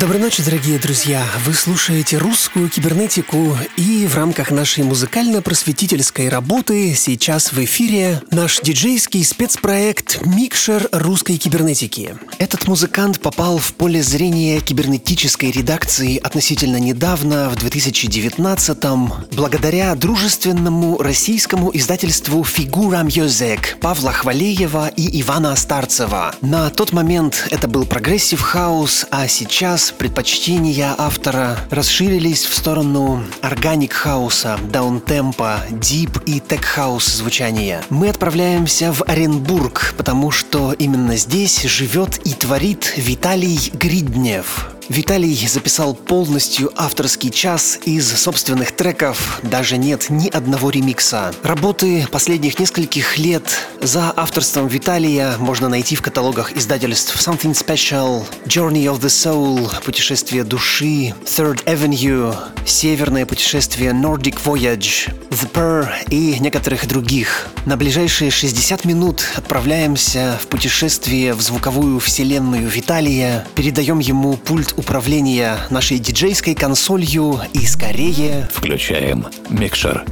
Доброй ночи, дорогие друзья! Вы слушаете русскую кибернетику, и в рамках нашей музыкально-просветительской работы сейчас в эфире наш диджейский спецпроект «Микшер русской кибернетики». Этот музыкант попал в поле зрения кибернетической редакции относительно недавно, в 2019-м, благодаря дружественному российскому издательству «Figura Music» Павла Хвалеева и Ивана Старцева. На тот момент это был progressive house, а сейчас предпочтения автора расширились в сторону organic хауса, даунтемпа, deep и tech house звучания. Мы отправляемся в Оренбург, потому что именно здесь живет и творит Виталий Гриднев. Виталий записал полностью авторский час из собственных треков, даже нет ни одного ремикса. Работы последних нескольких лет за авторством Виталия можно найти в каталогах издательств Something Special, Journey of the Soul, Путешествие души, Third Avenue, Северное путешествие Nordic Voyage, The Purr и некоторых других. На ближайшие 60 минут отправляемся в путешествие в звуковую вселенную Виталия, передаем ему пульт управления нашей диджейской консолью и скорее... Включаем микшер.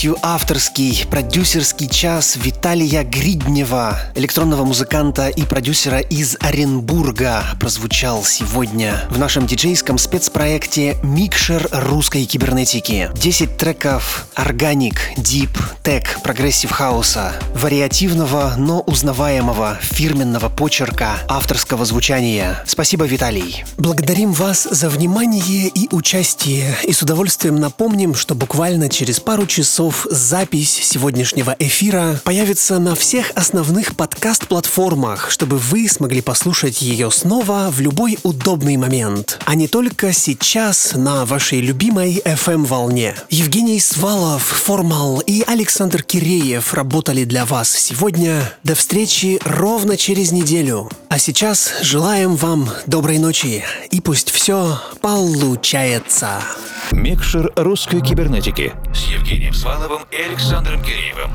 Полностью авторский продюсерский час Виталия Гриднева, электронного музыканта и продюсера из Оренбурга, прозвучал сегодня в нашем диджейском спецпроекте «Микшер русской кибернетики». 10 треков organic, deep, tech, progressive хауса, вариативного, но узнаваемого фирменного почерка авторского звучания. Спасибо, Виталий. Благодарим вас за внимание и участие, и с удовольствием напомним, что буквально через пару часов запись сегодняшнего эфира появится на всех основных подкаст-платформах, чтобы вы смогли послушать ее снова в любой удобный момент, а не только сейчас на вашей любимой FM-волне. Евгений Свалов, Формал и Александр Киреев работали для вас сегодня. До встречи ровно через неделю. А сейчас желаем вам доброй ночи и пусть все получается. Микшер русской кибернетики с Евгением Сваловым и Александром Киреевым.